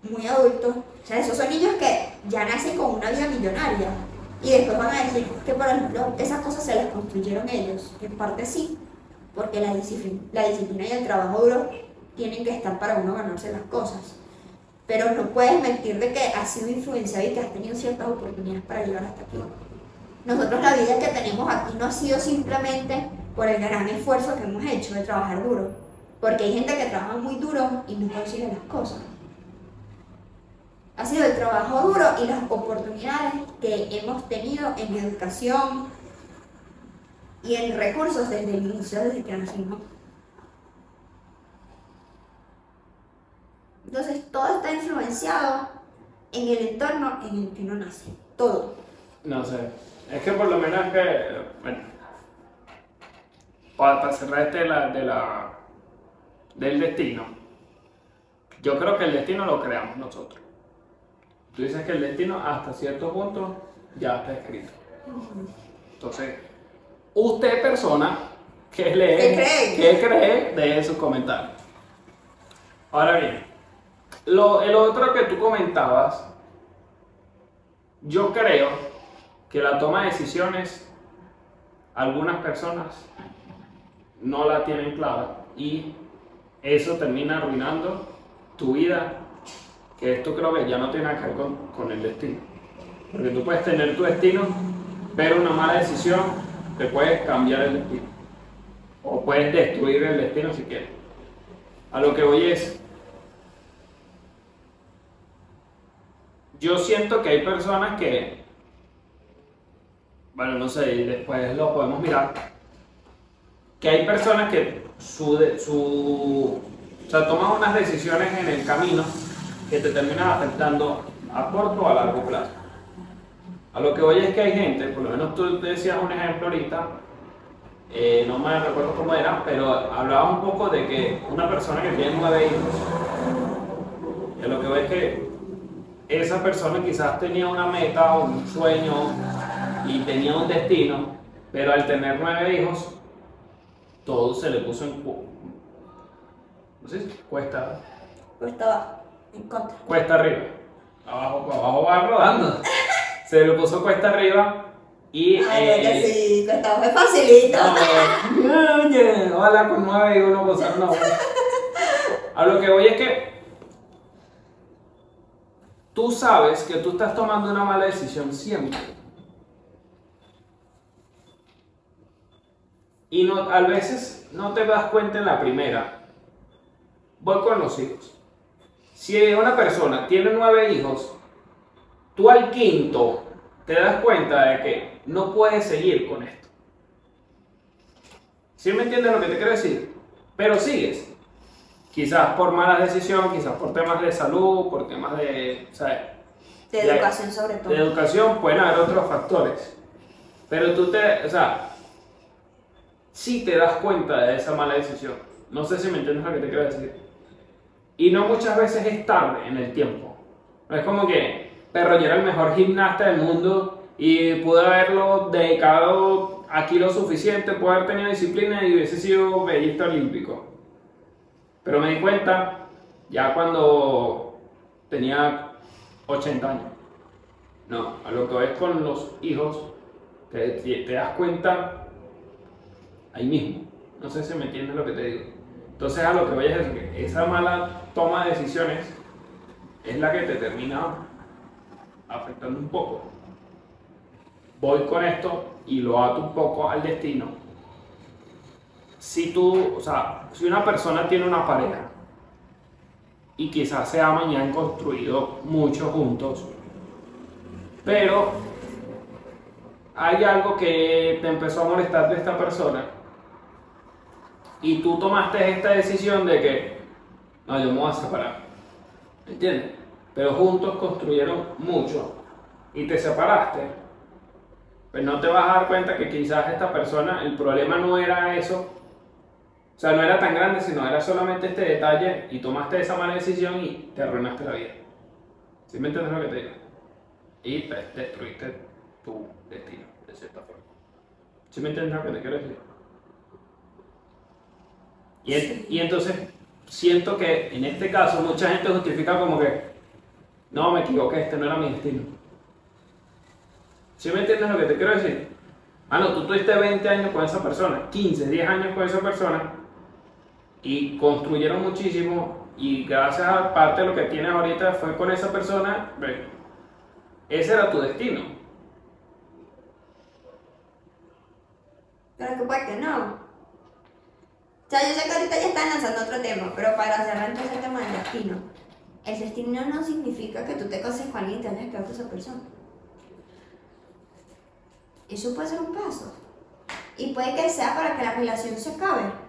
muy adultos, o sea, esos son niños que ya nacen con una vida millonaria. Y después van a decir que, por ejemplo, esas cosas se las construyeron ellos. En parte sí, porque la disciplina, la disciplina y el trabajo duro tienen que estar para uno ganarse las cosas. Pero no puedes mentir de que has sido influenciado y que has tenido ciertas oportunidades para llegar hasta aquí. Nosotros la vida que tenemos aquí no ha sido simplemente por el gran esfuerzo que hemos hecho de trabajar duro. Porque hay gente que trabaja muy duro y no consigue las cosas. Ha sido el trabajo duro y las oportunidades que hemos tenido en educación y en recursos desde el inicio, desde que nacimos. Entonces, toda esta influenciado en el entorno en el que uno nace. Todo. No sé. Es que por lo menos que. Bueno. Para, para cerrar este de la, de la- del destino. Yo creo que el destino lo creamos nosotros. Tú dices que el destino hasta cierto punto ya está escrito. Entonces, usted persona que lee, ¿Qué cree? que cree, deje sus comentarios. Ahora bien, lo, el otro que tú comentabas, yo creo que la toma de decisiones, algunas personas no la tienen clara y eso termina arruinando tu vida, que esto creo que ya no tiene nada que ver con, con el destino. Porque tú puedes tener tu destino, pero una mala decisión te puede cambiar el destino. O puedes destruir el destino si quieres. A lo que voy es, yo siento que hay personas que, bueno, no sé, después lo podemos mirar, que hay personas que su, su, o sea, toman unas decisiones en el camino que te terminan afectando a corto o a largo plazo. A lo que voy es que hay gente, por lo menos tú decías un ejemplo ahorita, eh, no me recuerdo cómo era, pero hablaba un poco de que una persona que tiene nueve hijos, a lo que voy es que esa persona quizás tenía una meta o un sueño y tenía un destino, pero al tener nueve hijos, todo se le puso en cu- ¿cómo se dice? cuesta, estaba en contra. cuesta arriba. Abajo, abajo va rodando. Se le puso cuesta arriba y. Ay, eh, que sí, que estaba muy facilito. no, oye, hola con nueve uno gozar una buena. A lo que voy es que tú sabes que tú estás tomando una mala decisión siempre. Y no, a veces no te das cuenta en la primera. Voy con los hijos. Si una persona tiene nueve hijos, tú al quinto te das cuenta de que no puedes seguir con esto. ¿Sí me entiendes lo que te quiero decir? Pero sigues. Quizás por malas decisiones, quizás por temas de salud, por temas de, sea, De educación sobre todo. de educación, pueden haber otros factores. Pero tú te, o sea, sí te das cuenta de esa mala decisión. No sé si me entiendes lo que te quiero decir. Y no muchas veces es tarde en el tiempo. No es como que, perro, yo era el mejor gimnasta del mundo y pude haberlo dedicado aquí lo suficiente, pude haber tenido disciplina y hubiese sido medallista olímpico. Pero me di cuenta ya cuando tenía 80 años. No, a lo que ves con los hijos, te, das cuenta ahí mismo. No sé si me entiendes lo que te digo. Entonces a lo que voy es que esa mala toma de decisiones es la que te termina afectando un poco. Voy con esto y lo ato un poco al destino. Si tú, o sea, si una persona tiene una pareja y quizás se aman y han construido mucho juntos, pero hay algo que te empezó a molestar de esta persona y tú tomaste esta decisión de que, no, yo me voy a separar. ¿Entiendes? Pero juntos construyeron mucho y te separaste. Pues no te vas a dar cuenta que quizás esta persona, el problema no era eso. O sea, no era tan grande, sino era solamente este detalle y tomaste esa mala decisión y te arruinaste la vida. ¿Sí me entiendes lo que te digo? Y pues, destruiste tu destino, de cierta forma. ¿Sí me entiendes lo que te quiero decir? Y, y entonces siento que en este caso mucha gente justifica como que no, me equivoqué, este no era mi destino. ¿Sí me entiendes lo que te quiero decir? Ah, no, tú tuviste 20 años con esa persona, 15, 10 años con esa persona y construyeron muchísimo y gracias a parte de lo que tienes ahorita fue con esa persona, ese era tu destino. Pero que puede que no. O sea, yo sé que ahorita ya están lanzando otro tema, pero para cerrar entonces el tema del destino. El destino no significa que tú te cases con alguien y tengas que quedar con esa persona. Eso puede ser un paso. Y puede que sea para que la relación se acabe.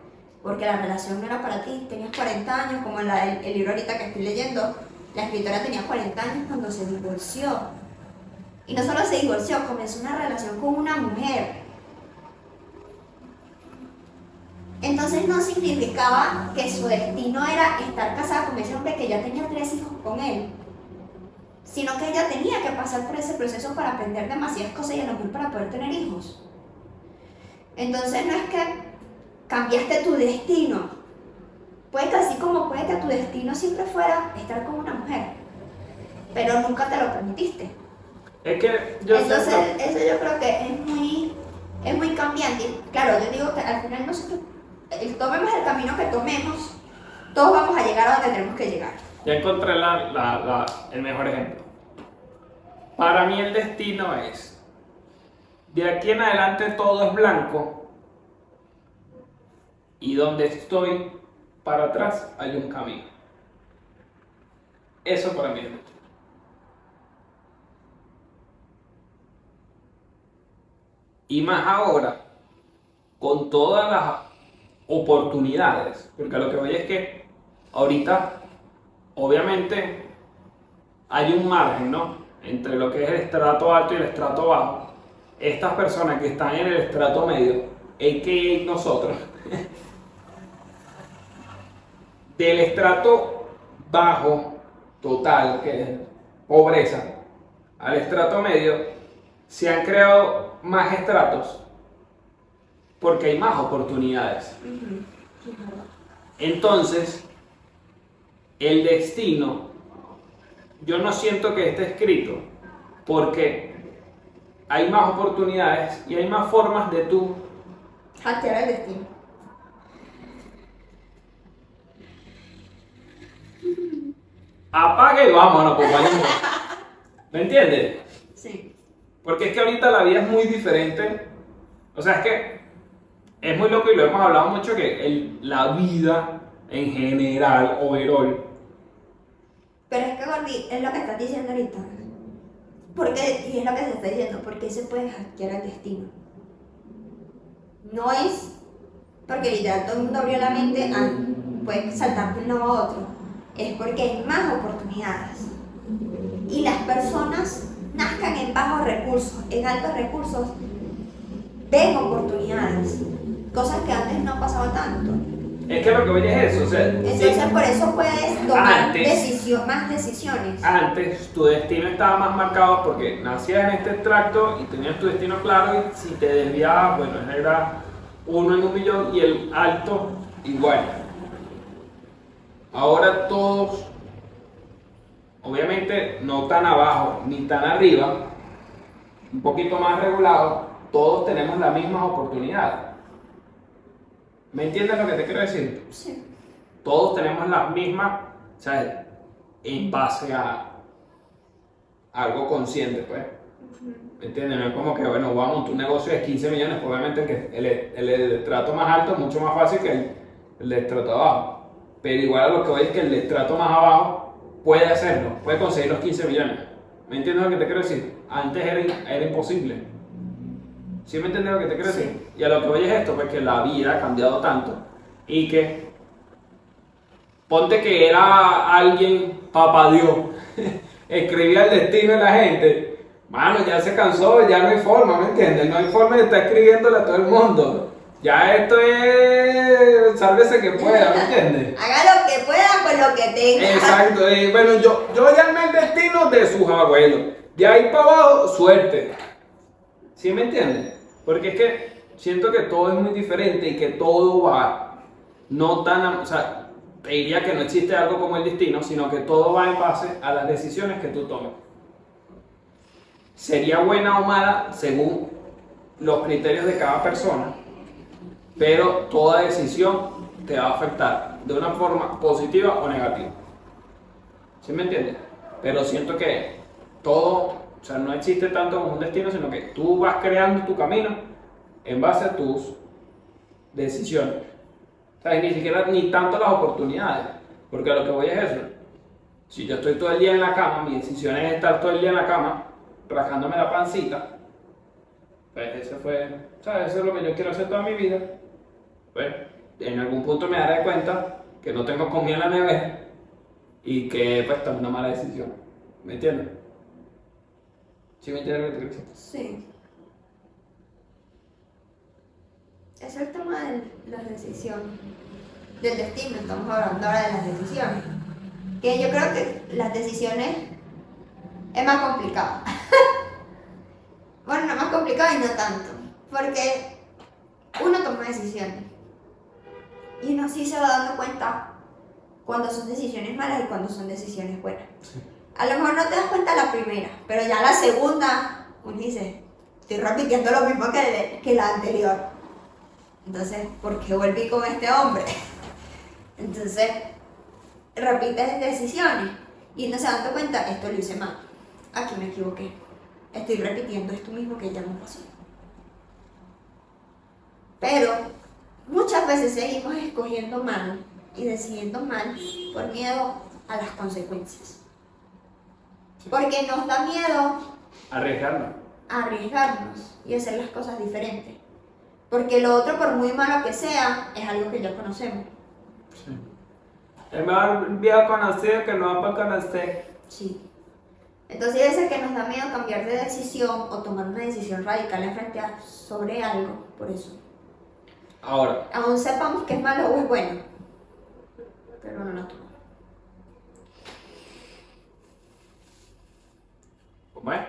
Porque la relación no era para ti. Tenías 40 años, como en la- el, el libro ahorita que estoy leyendo. La escritora tenía 40 años cuando se divorció. Y no solo se divorció, comenzó una relación con una mujer. Entonces no significaba que su destino era estar casada con ese hombre que ya tenía tres hijos con él, sino que ella tenía que pasar por ese proceso para aprender demasiadas cosas y a lo mejor para poder tener hijos. Entonces no es que cambiaste tu destino, puede que así como puede que tu destino siempre fuera estar con una mujer, pero nunca te lo permitiste. Es que yo Entonces siento- eso yo creo que es muy, es muy cambiante. Claro, yo digo que al final nosotros tomemos el camino que tomemos, todos vamos a llegar a donde tenemos que llegar. Ya encontré la- la- la- el mejor ejemplo. Para mí el destino es, de aquí en adelante todo es blanco y donde estoy para atrás hay un camino. Eso para mí es. Y más ahora, con todas las oportunidades, porque a lo que voy es que ahorita obviamente hay un margen, ¿no? Entre lo que es el estrato alto y el estrato bajo. Estas personas que están en el estrato medio, a.k.a. nosotros, del estrato bajo total, que es pobreza, al estrato medio, se han creado más estratos porque hay más oportunidades. Entonces, el destino, yo no siento que esté escrito, porque hay más oportunidades y hay más formas de tú Hackear el destino. Apaga y vámonos, compañero. ¿Me entiendes? Sí. Porque es que ahorita la vida es muy diferente. O sea, es que es muy loco y lo hemos hablado mucho que el- la vida en general, overall, Pero es que Gordy, es lo que estás diciendo ahorita. Porque, y es lo que se está diciendo, porque se puede hackear el destino. No es porque literal todo el mundo abrió la mente a puede saltar de un lado a otro. Es porque hay más oportunidades. Y las personas nazcan en bajos recursos, en altos recursos, ven oportunidades. Cosas que antes no pasaba tanto. es que lo que voy es eso. O sea, Entonces sí, por eso puedes tomar Antes. decisión, más decisiones. antes tu destino estaba más marcado porque nacías en este tracto y tenías tu destino claro y si te desviabas, bueno, era uno en un millón y el alto igual. Ahora todos, obviamente no tan abajo ni tan arriba, un poquito más regulado, todos tenemos las mismas oportunidades. ¿Me entiendes lo que te quiero decir? Sí. todos tenemos las mismas, ¿sabes? En base a algo consciente, pues. ¿Me entiendes? No es como que, bueno, vamos a montar un negocio de 15 millones, pues obviamente el, el, el estrato más alto es mucho más fácil que el, el de estrato abajo. Pero igual a lo que voy es que el estrato más abajo puede hacerlo, puede conseguir los 15 millones. ¿Me entiendes lo que te quiero decir? Antes era, era imposible. ¿Sí me entiendes lo que te quiero decir? Y a lo que voy es esto, pues que la vida ha cambiado tanto y que Ponte que era alguien, papá Dios, escribía el destino de la gente. Mano, ya se cansó, ya no hay forma, ¿me entiendes? No hay forma de estar escribiéndole a todo el mundo. Ya esto es. Sálvese que pueda, ¿me entiendes? Haga lo que pueda con lo que tenga. Exacto, y bueno, yo, yo llamé el destino de sus abuelos. De ahí para abajo, suerte. ¿Sí me entiendes? Porque es que siento que todo es muy diferente y que todo va no tan. O sea, te diría que no existe algo como el destino, sino que todo va en base a las decisiones que tú tomes. Sería buena o mala según los criterios de cada persona, pero toda decisión te va a afectar de una forma positiva o negativa. ¿Sí me entiendes? Pero siento que todo, o sea, no existe tanto como un destino, sino que tú vas creando tu camino en base a tus decisiones. O ni siquiera ni tanto las oportunidades, porque lo que voy es eso. Si yo estoy todo el día en la cama, mi decisión es estar todo el día en la cama, rascándome la pancita, pues ese fue, ¿sabes? Eso es lo que yo quiero hacer toda mi vida. Pues en algún punto me daré cuenta que no tengo comida en la nevera y que pues tome una mala decisión. ¿Me entiendes? ¿Sí me entiendes lo que te quiero? Sí. Es el tema de las decisiones. Del destino, estamos hablando ahora de las decisiones. Que yo creo que las decisiones es más complicado. bueno, no más complicado y no tanto. Porque uno toma decisiones. Y uno sí se va dando cuenta cuando son decisiones malas y cuando son decisiones buenas. A lo mejor no te das cuenta la primera, pero ya la segunda, uno dice, estoy repitiendo lo mismo que, que la anterior. Entonces, ¿por qué volví con este hombre? Entonces, repites decisiones y no se dan cuenta, esto lo hice mal, aquí me equivoqué, estoy repitiendo esto mismo que ya me pasó. Pero muchas veces seguimos escogiendo mal y decidiendo mal por miedo a las consecuencias. Porque nos da miedo Arriesgarnos. arriesgarnos y hacer las cosas diferentes. Porque lo otro, por muy malo que sea, es algo que ya conocemos. Sí. Es mejor viejo conocido que no por conocer. Sí. Entonces, hay veces que nos da miedo cambiar de decisión o tomar una decisión radical en frente a sobre algo, por eso. Ahora, Aún sepamos que es malo o es bueno, pero no lo tomamos. ¿cómo es?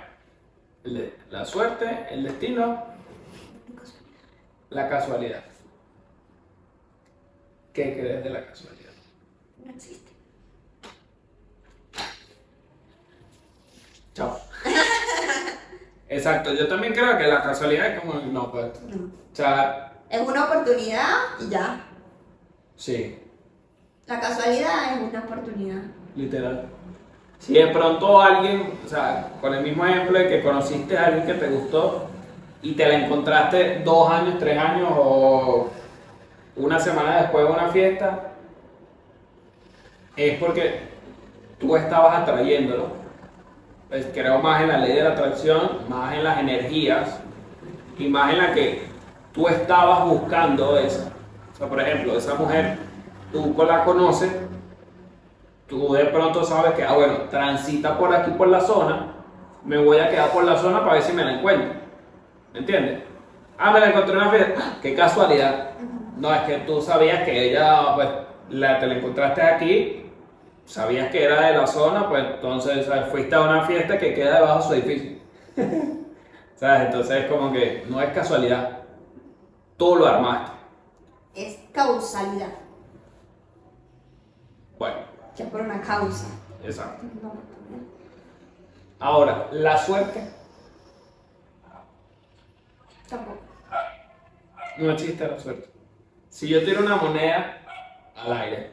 La suerte, el destino, la casualidad. ¿Qué crees de la casualidad? No existe. Chao. Exacto, yo también creo que la casualidad es como, no, pues, No. o sea, Es una oportunidad y ya. sí, La casualidad es una oportunidad. literal. Si de pronto alguien, o sea, con el mismo ejemplo de que conociste a alguien que te gustó y te la encontraste dos años, tres años o una semana después de una fiesta, es porque tú estabas atrayéndolo. Pues creo más en la ley de la atracción, más en las energías y más en la que tú estabas buscando esa. O sea, por ejemplo, esa mujer, tú la conoces, tú de pronto sabes que, ah, bueno, transita por aquí por la zona, me voy a quedar por la zona para ver si me la encuentro. ¿Me entiendes? Ah, me la encontré en una fiesta. ¡Ah! ¡Qué casualidad! No, es que tú sabías que ella, pues, la, te la encontraste aquí, sabías que era de la zona, pues entonces ¿sabes? fuiste a una fiesta que queda debajo de su edificio. ¿Sabes? Entonces es como que no es casualidad. Tú lo armaste. Es causalidad, Bueno, que por una causa. exacto. No, Ahora, la suerte tampoco. No existe la suerte. Si yo tiro una moneda al aire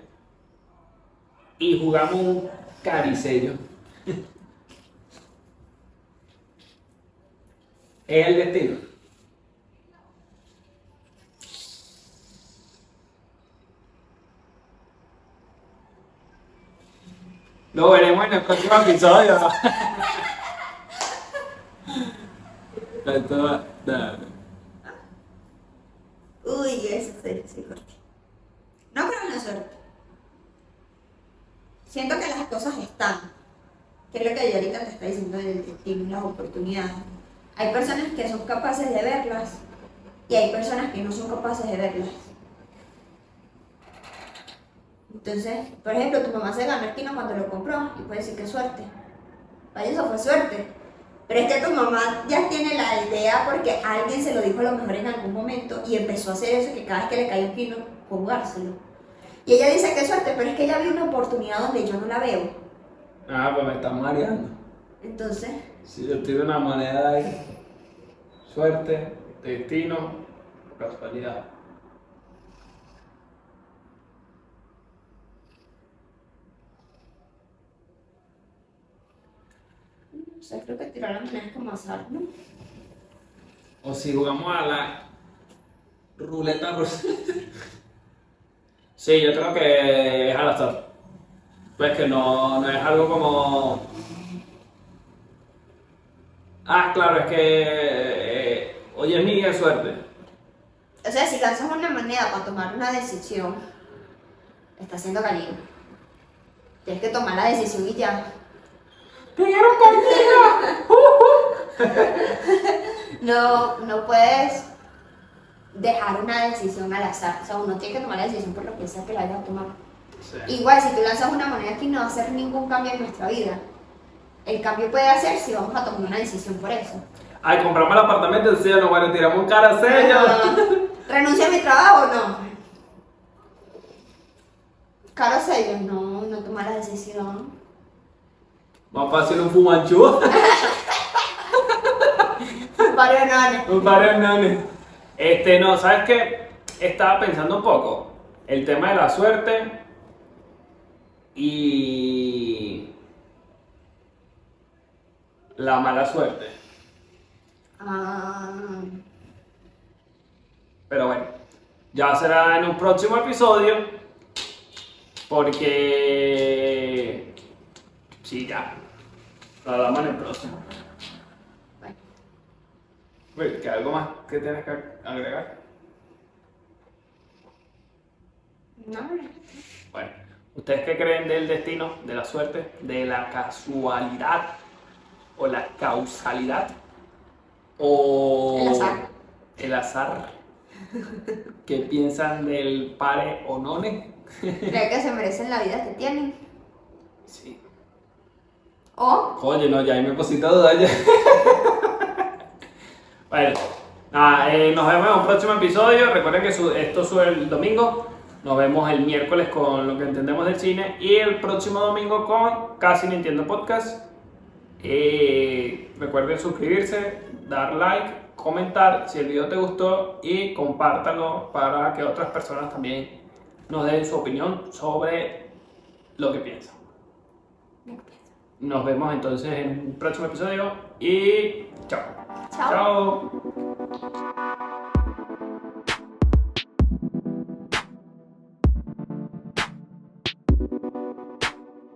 y jugamos un caricello, es el destino. Lo veremos en el próximo episodio. Uy, eso sí, sí, corté. No creo en la suerte. Siento que las cosas están. Que es lo que yo ahorita te está diciendo del destino y las oportunidades. Hay personas que son capaces de verlas y hay personas que no son capaces de verlas. Entonces, por ejemplo, tu mamá se ganó el kino cuando lo compró y puede decir que suerte. Para eso fue suerte. Pero es que tu mamá ya tiene la idea porque alguien se lo dijo a lo mejor en algún momento y empezó a hacer eso que cada vez que le caía un kino, jugárselo. Y ella dice que suerte, pero es que ella vio una oportunidad donde yo no la veo. Ah, pues me está mareando. Entonces, Si yo tiro una moneda ahí, suerte, destino, casualidad. O sea, creo que tirar la moneda es como azar, ¿no? O si jugamos a la ruleta rusa. sí, yo creo que es al azar. Pues que no, no es algo como. Ah, claro, es que. eh, hoy es mi suerte. O sea, si lanzas una moneda para tomar una decisión, está haciendo cariño. Tienes que tomar la decisión y ya. ¡Te quiero conmigo! No, no puedes dejar una decisión al azar. O sea, uno tiene que tomar la decisión por lo que sea que la vayas a tomar. Sí. Igual, si tú lanzas una moneda aquí, no va a hacer ningún cambio en nuestra vida. El cambio puede hacer si vamos a tomar una decisión por eso. Ay, compramos el apartamento en sello, bueno, tiramos un cara sello. Ah, ¿Renuncia a mi trabajo o no? Caro sello, no, no toma la decisión. Más fácil un fumanchú. Varios nones. un par nanes. Este, no, ¿sabes qué? Estaba pensando un poco. El tema de la suerte y la mala suerte. Ah, Pero bueno, ya será en un próximo episodio. Porque. Sí, ya. Lo hablamos en el próximo. bueno. ¿que algo más que tienes que agregar? No, Bueno, ¿ustedes qué creen del destino, de la suerte, de la casualidad o la causalidad? O El azar. el azar? ¿Qué piensan del pare o none? creo que se merecen la vida que tienen. Sí. O Oye, no, ya ahí me pusiste a dudar ya. Bueno, nada, eh, nos vemos en un próximo episodio. Recuerden que su- esto sube el domingo. Nos vemos el miércoles con lo que entendemos del cine. Y el próximo domingo con Casi Nintendo Podcast. Eh, recuerden suscribirse, dar like, comentar si el video te gustó y compártalo para que otras personas también nos den su opinión sobre lo que piensan. Nos vemos entonces en un próximo episodio y chao. Chao. Chao.